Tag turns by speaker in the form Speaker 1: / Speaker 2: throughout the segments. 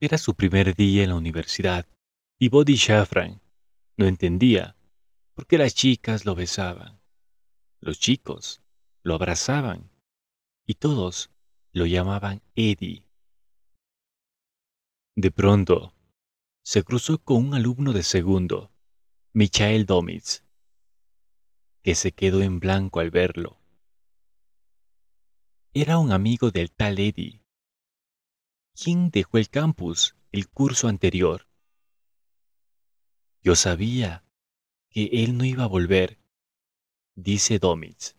Speaker 1: Era su primer día en la universidad y Body Shafran no entendía por qué las chicas lo besaban, los chicos lo abrazaban y todos lo llamaban Eddie. De pronto, se cruzó con un alumno de segundo, Michael Domitz, que se quedó en blanco al verlo. Era un amigo del tal Eddie, quien dejó el campus el curso anterior. Yo sabía que él no iba a volver, dice Domitz.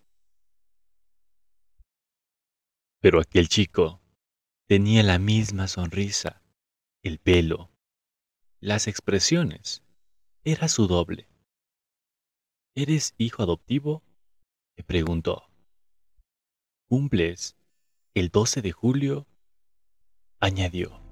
Speaker 1: Pero aquel chico tenía la misma sonrisa, el pelo, las expresiones. Era su doble. ¿Eres hijo adoptivo? le preguntó. ¿Cumples el 12 de julio? Añadió.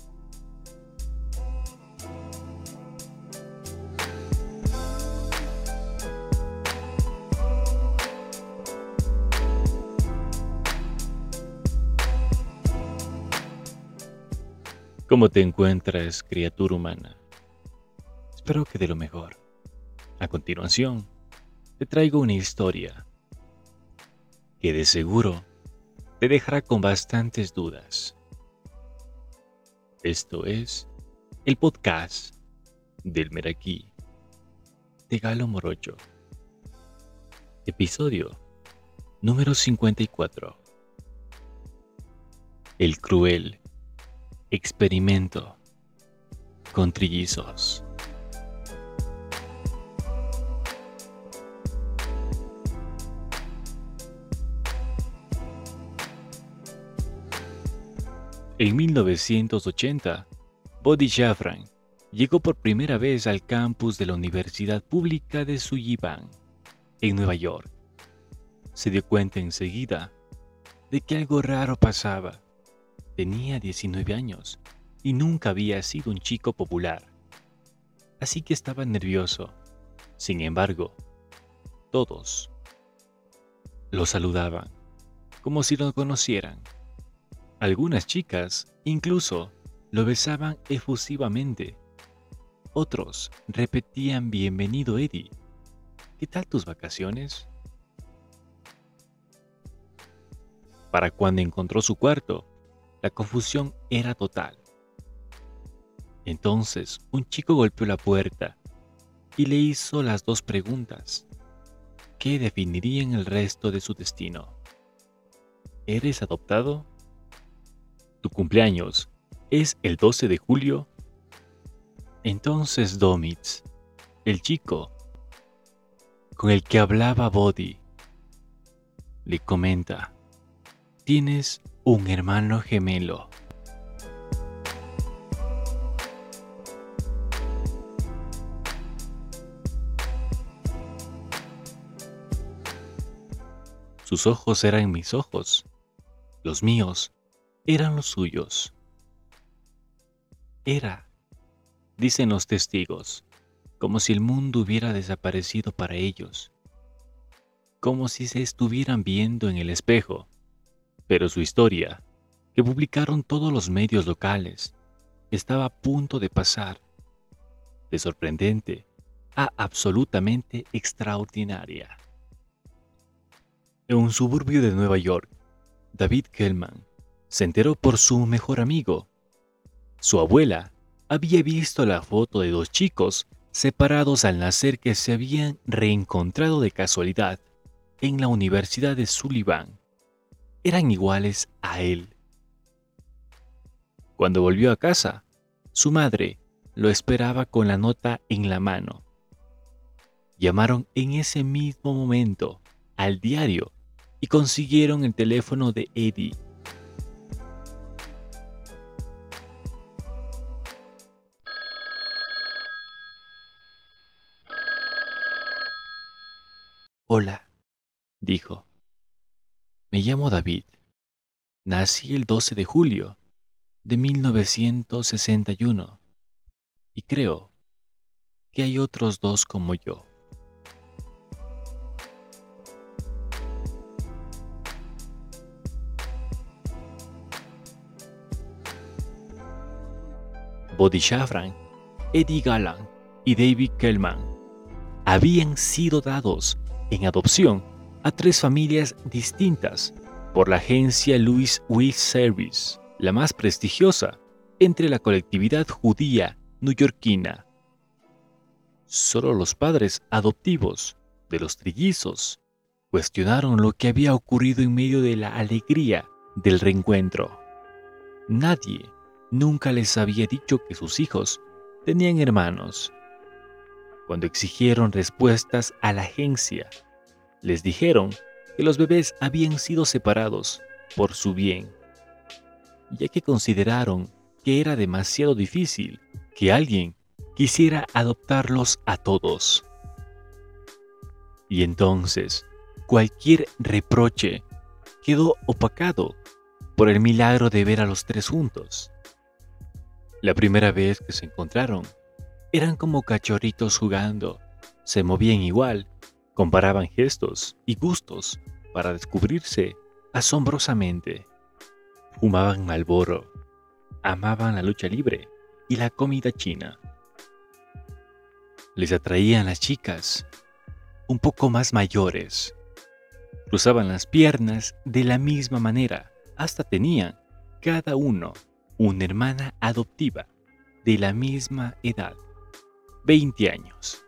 Speaker 1: ¿Cómo te encuentras, criatura humana? Espero que de lo mejor. A continuación, te traigo una historia que de seguro te dejará con bastantes dudas. Esto es el podcast del Meraquí de Galo Morocho. Episodio número 54. El cruel experimento con trillizos. En 1980, Body Shafran llegó por primera vez al campus de la Universidad Pública de Sullivan, en Nueva York. Se dio cuenta enseguida de que algo raro pasaba Tenía 19 años y nunca había sido un chico popular. Así que estaba nervioso. Sin embargo, todos lo saludaban, como si lo conocieran. Algunas chicas incluso lo besaban efusivamente. Otros repetían Bienvenido Eddie. ¿Qué tal tus vacaciones? Para cuando encontró su cuarto, la confusión era total. Entonces un chico golpeó la puerta y le hizo las dos preguntas que definirían el resto de su destino. ¿Eres adoptado? ¿Tu cumpleaños es el 12 de julio? Entonces Domitz, el chico con el que hablaba Body, le comenta, tienes un hermano gemelo. Sus ojos eran mis ojos, los míos eran los suyos. Era, dicen los testigos, como si el mundo hubiera desaparecido para ellos, como si se estuvieran viendo en el espejo pero su historia, que publicaron todos los medios locales, estaba a punto de pasar de sorprendente a absolutamente extraordinaria. En un suburbio de Nueva York, David Kellman se enteró por su mejor amigo. Su abuela había visto la foto de dos chicos separados al nacer que se habían reencontrado de casualidad en la Universidad de Sullivan eran iguales a él. Cuando volvió a casa, su madre lo esperaba con la nota en la mano. Llamaron en ese mismo momento al diario y consiguieron el teléfono de Eddie. Hola, dijo. Me llamo David. Nací el 12 de julio de 1961 y creo que hay otros dos como yo. Body Shafran, Eddie Gallant y David Kellman habían sido dados en adopción a tres familias distintas por la agencia Louis Will Service, la más prestigiosa entre la colectividad judía neoyorquina. Solo los padres adoptivos de los trillizos cuestionaron lo que había ocurrido en medio de la alegría del reencuentro. Nadie nunca les había dicho que sus hijos tenían hermanos. Cuando exigieron respuestas a la agencia, les dijeron que los bebés habían sido separados por su bien, ya que consideraron que era demasiado difícil que alguien quisiera adoptarlos a todos. Y entonces, cualquier reproche quedó opacado por el milagro de ver a los tres juntos. La primera vez que se encontraron, eran como cachorritos jugando, se movían igual, comparaban gestos y gustos para descubrirse asombrosamente. Fumaban malboro, amaban la lucha libre y la comida china. Les atraían las chicas, un poco más mayores. Cruzaban las piernas de la misma manera, hasta tenían, cada uno, una hermana adoptiva de la misma edad, 20 años.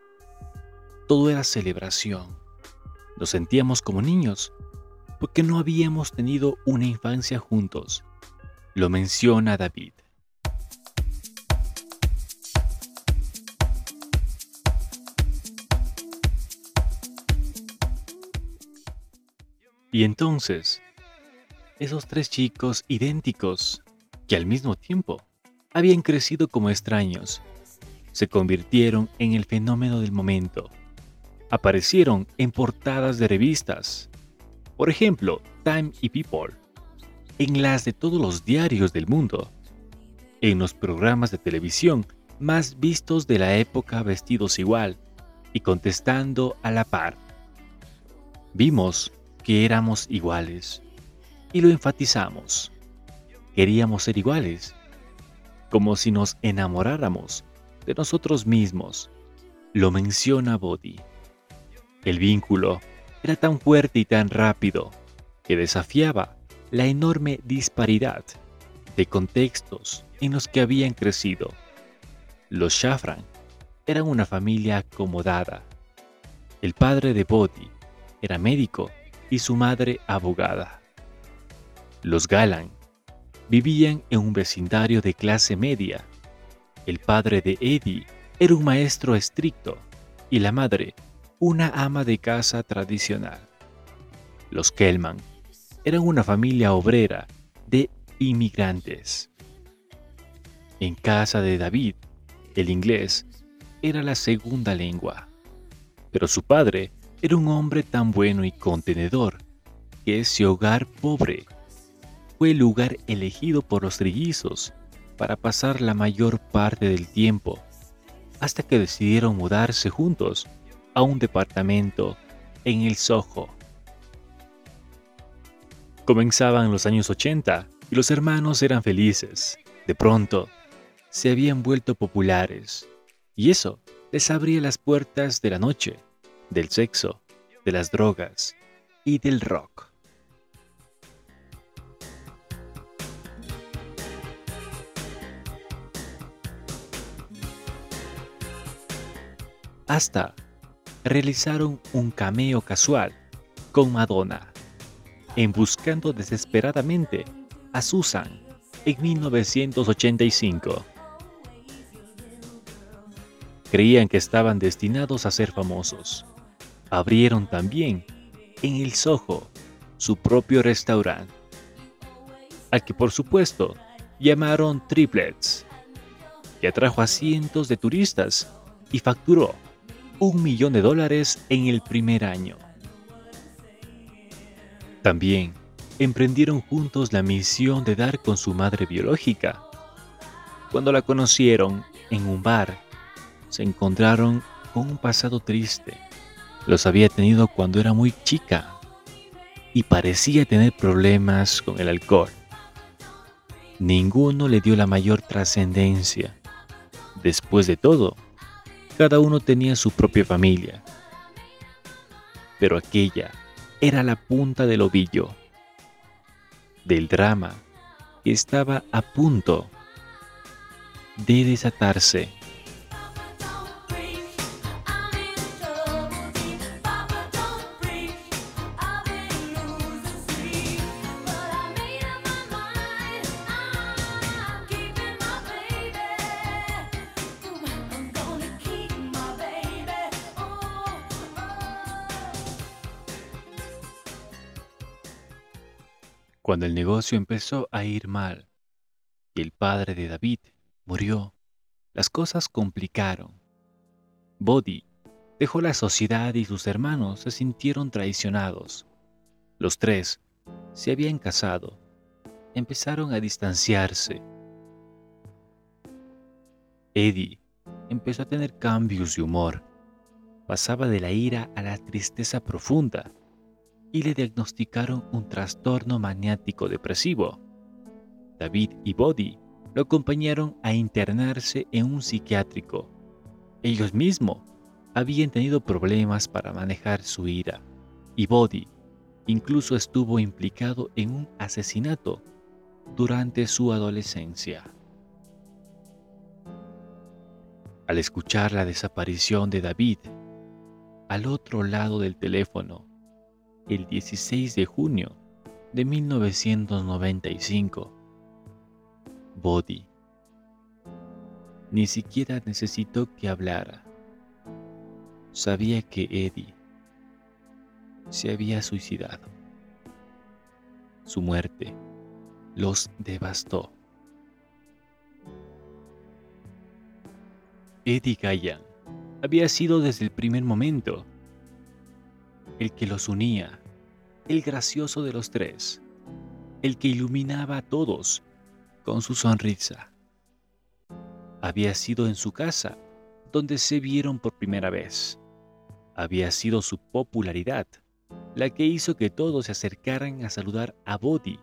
Speaker 1: Todo era celebración. Nos sentíamos como niños porque no habíamos tenido una infancia juntos. Lo menciona David. Y entonces, esos tres chicos idénticos, que al mismo tiempo habían crecido como extraños, se convirtieron en el fenómeno del momento. Aparecieron en portadas de revistas, por ejemplo, Time y People, en las de todos los diarios del mundo, en los programas de televisión más vistos de la época vestidos igual y contestando a la par. Vimos que éramos iguales. Y lo enfatizamos. Queríamos ser iguales, como si nos enamoráramos de nosotros mismos. Lo menciona Body. El vínculo era tan fuerte y tan rápido que desafiaba la enorme disparidad de contextos en los que habían crecido. Los Shafran eran una familia acomodada. El padre de Body era médico y su madre abogada. Los Galan vivían en un vecindario de clase media. El padre de Eddie era un maestro estricto y la madre una ama de casa tradicional. Los Kellman eran una familia obrera de inmigrantes. En casa de David, el inglés era la segunda lengua, pero su padre era un hombre tan bueno y contenedor que ese hogar pobre fue el lugar elegido por los trillizos para pasar la mayor parte del tiempo, hasta que decidieron mudarse juntos a un departamento en el Soho. Comenzaban los años 80 y los hermanos eran felices. De pronto, se habían vuelto populares, y eso les abría las puertas de la noche del sexo, de las drogas y del rock. Hasta realizaron un cameo casual con Madonna en Buscando desesperadamente a Susan en 1985. Creían que estaban destinados a ser famosos. Abrieron también en el Soho su propio restaurante, al que por supuesto llamaron Triplets, que atrajo a cientos de turistas y facturó un millón de dólares en el primer año. También emprendieron juntos la misión de dar con su madre biológica. Cuando la conocieron en un bar se encontraron con un pasado triste. Los había tenido cuando era muy chica y parecía tener problemas con el alcohol. Ninguno le dio la mayor trascendencia Después de todo, cada uno tenía su propia familia. Pero aquella era la punta del ovillo del drama que estaba a punto de desatarse. Cuando el negocio empezó a ir mal y el padre de David murió, las cosas complicaron. Bodhi dejó la sociedad y sus hermanos se sintieron traicionados. Los tres se habían casado, empezaron a distanciarse. Eddie empezó a tener cambios de humor. Pasaba de la ira a la tristeza profunda y le diagnosticaron un trastorno maniático depresivo. David y Bodhi lo acompañaron a internarse en un psiquiátrico. Ellos mismos habían tenido problemas para manejar su ira y Bodhi incluso estuvo implicado en un asesinato durante su adolescencia. Al escuchar la desaparición de David, al otro lado del teléfono, el 16 de junio de 1995. Body. Ni siquiera necesitó que hablara. Sabía que Eddie se había suicidado. Su muerte los devastó. Eddie Gallan había sido desde el primer momento el que los unía, el gracioso de los tres, el que iluminaba a todos con su sonrisa. Había sido en su casa donde se vieron por primera vez. Había sido su popularidad la que hizo que todos se acercaran a saludar a Bodhi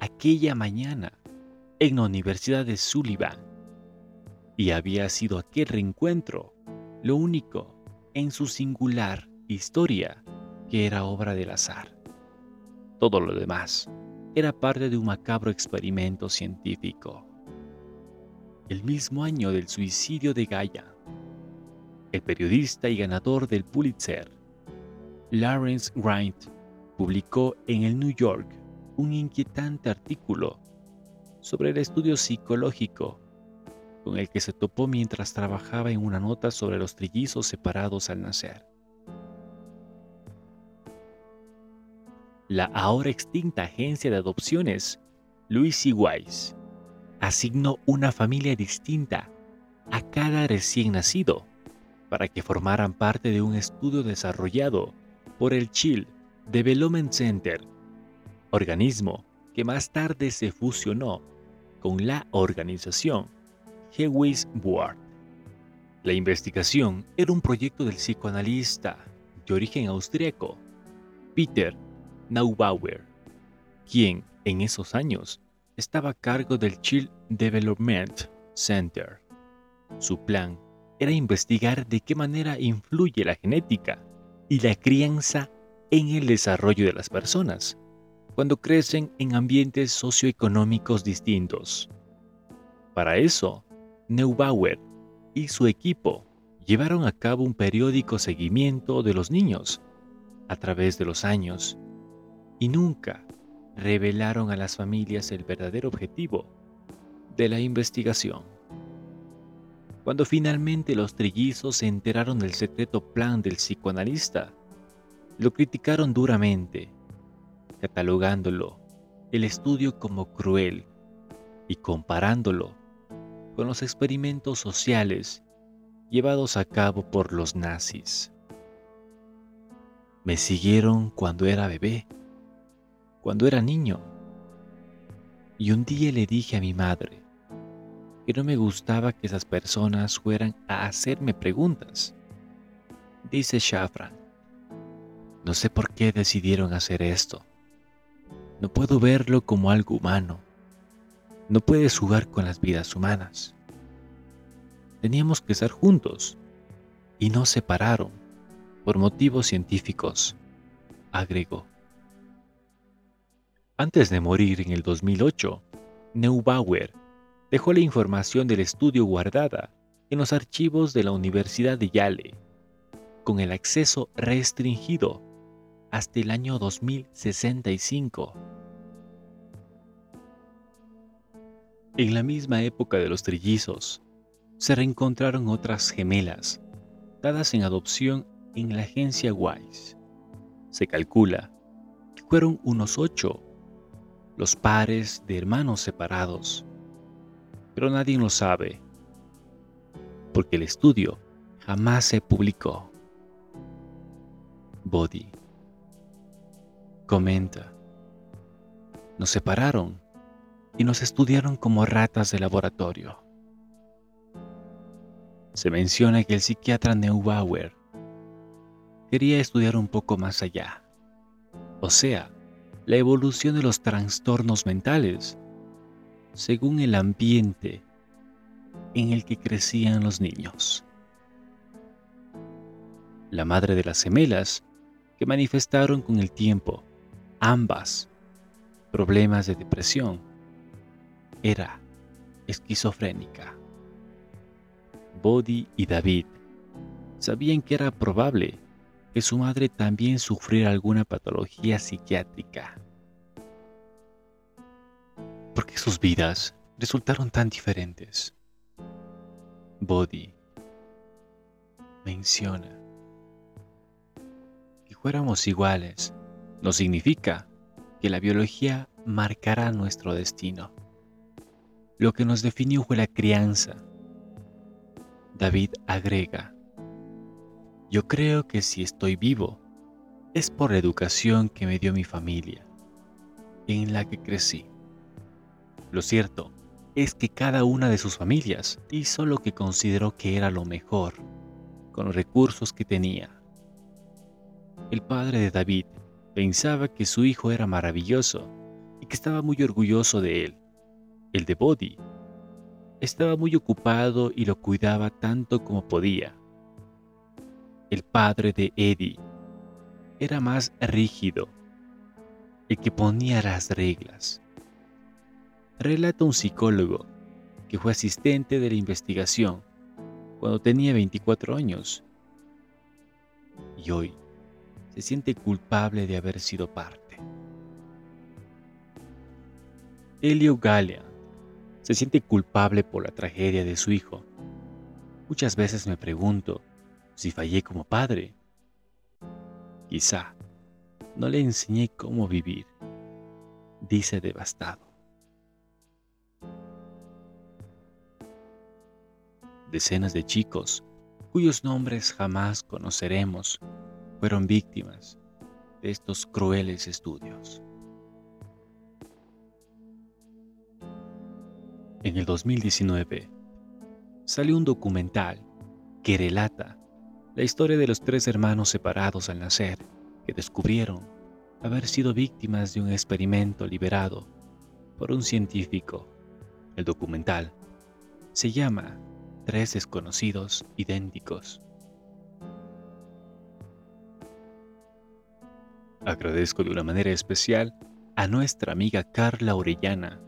Speaker 1: aquella mañana en la Universidad de Sullivan. Y había sido aquel reencuentro lo único en su singular historia que era obra del azar. Todo lo demás era parte de un macabro experimento científico. El mismo año del suicidio de Gaia, el periodista y ganador del Pulitzer, Lawrence Grind, publicó en el New York un inquietante artículo sobre el estudio psicológico con el que se topó mientras trabajaba en una nota sobre los trillizos separados al nacer. La ahora extinta agencia de adopciones, Louis Wise, asignó una familia distinta a cada recién nacido para que formaran parte de un estudio desarrollado por el Child Development Center, organismo que más tarde se fusionó con la organización Hewis Board. La investigación era un proyecto del psicoanalista de origen austríaco Peter Neubauer, quien en esos años estaba a cargo del Child Development Center. Su plan era investigar de qué manera influye la genética y la crianza en el desarrollo de las personas cuando crecen en ambientes socioeconómicos distintos. Para eso, Neubauer y su equipo llevaron a cabo un periódico seguimiento de los niños a través de los años y nunca revelaron a las familias el verdadero objetivo de la investigación. Cuando finalmente los trillizos se enteraron del secreto plan del psicoanalista, lo criticaron duramente, catalogándolo el estudio como cruel y comparándolo con los experimentos sociales llevados a cabo por los nazis. Me siguieron cuando era bebé cuando era niño. Y un día le dije a mi madre que no me gustaba que esas personas fueran a hacerme preguntas. Dice Shafran, no sé por qué decidieron hacer esto. No puedo verlo como algo humano. No puedes jugar con las vidas humanas. teníamos que estar juntos y nos separaron por motivos científicos, agregó. Antes de morir en el 2008, Neubauer dejó la información del estudio guardada en los archivos de la Universidad de Yale, con el acceso restringido hasta el año 2065. En la misma época de los trillizos, se reencontraron otras gemelas, dadas en adopción en la agencia Wise. Se calcula que fueron unos ocho los pares de hermanos separados, pero nadie lo sabe, porque el estudio jamás se publicó. Body comenta, nos separaron y nos estudiaron como ratas de laboratorio. Se menciona que el psiquiatra Neubauer quería estudiar un poco más allá, o sea, la evolución de los trastornos mentales según el ambiente en el que crecían los niños. La madre de las gemelas, que manifestaron con el tiempo ambas problemas de depresión, era esquizofrénica. Bodhi y David sabían que era probable que su madre también sufriera alguna patología psiquiátrica. Porque sus vidas resultaron tan diferentes. Bodhi menciona que fuéramos iguales no significa que la biología marcará nuestro destino. Lo que nos definió fue la crianza. David agrega, yo creo que si estoy vivo, es por la educación que me dio mi familia, en la que crecí. Lo cierto es que cada una de sus familias hizo lo que consideró que era lo mejor, con los recursos que tenía. El padre de David pensaba que su hijo era maravilloso y que estaba muy orgulloso de él. El de Bodhi estaba muy ocupado y lo cuidaba tanto como podía el padre de Eddie, era más rígido, el que ponía las reglas. Relata un psicólogo que fue asistente de la investigación cuando tenía 24 años y hoy se siente culpable de haber sido parte. Elio Galea se siente culpable por la tragedia de su hijo. Muchas veces me pregunto si fallé como padre. Quizá no le enseñé cómo vivir, dice devastado. Decenas de chicos, cuyos nombres jamás conoceremos, fueron víctimas de estos crueles estudios. En el 2019 salió un documental que relata la historia de los tres hermanos separados al nacer, que descubrieron haber sido víctimas de un experimento liberado por un científico. El documental se llama Tres desconocidos idénticos. Agradezco de una manera especial a nuestra amiga Carla Orellana,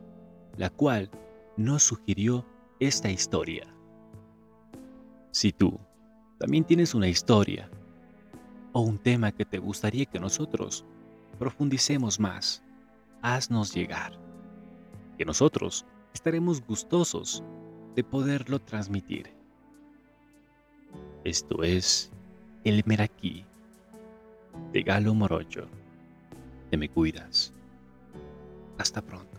Speaker 1: la cual nos sugirió esta historia. Si tú también tienes una historia o un tema que te gustaría que nosotros profundicemos más, haznos llegar, que nosotros estaremos gustosos de poderlo transmitir. Esto es El Meraquí de Galo Morocho. Te me cuidas. Hasta pronto.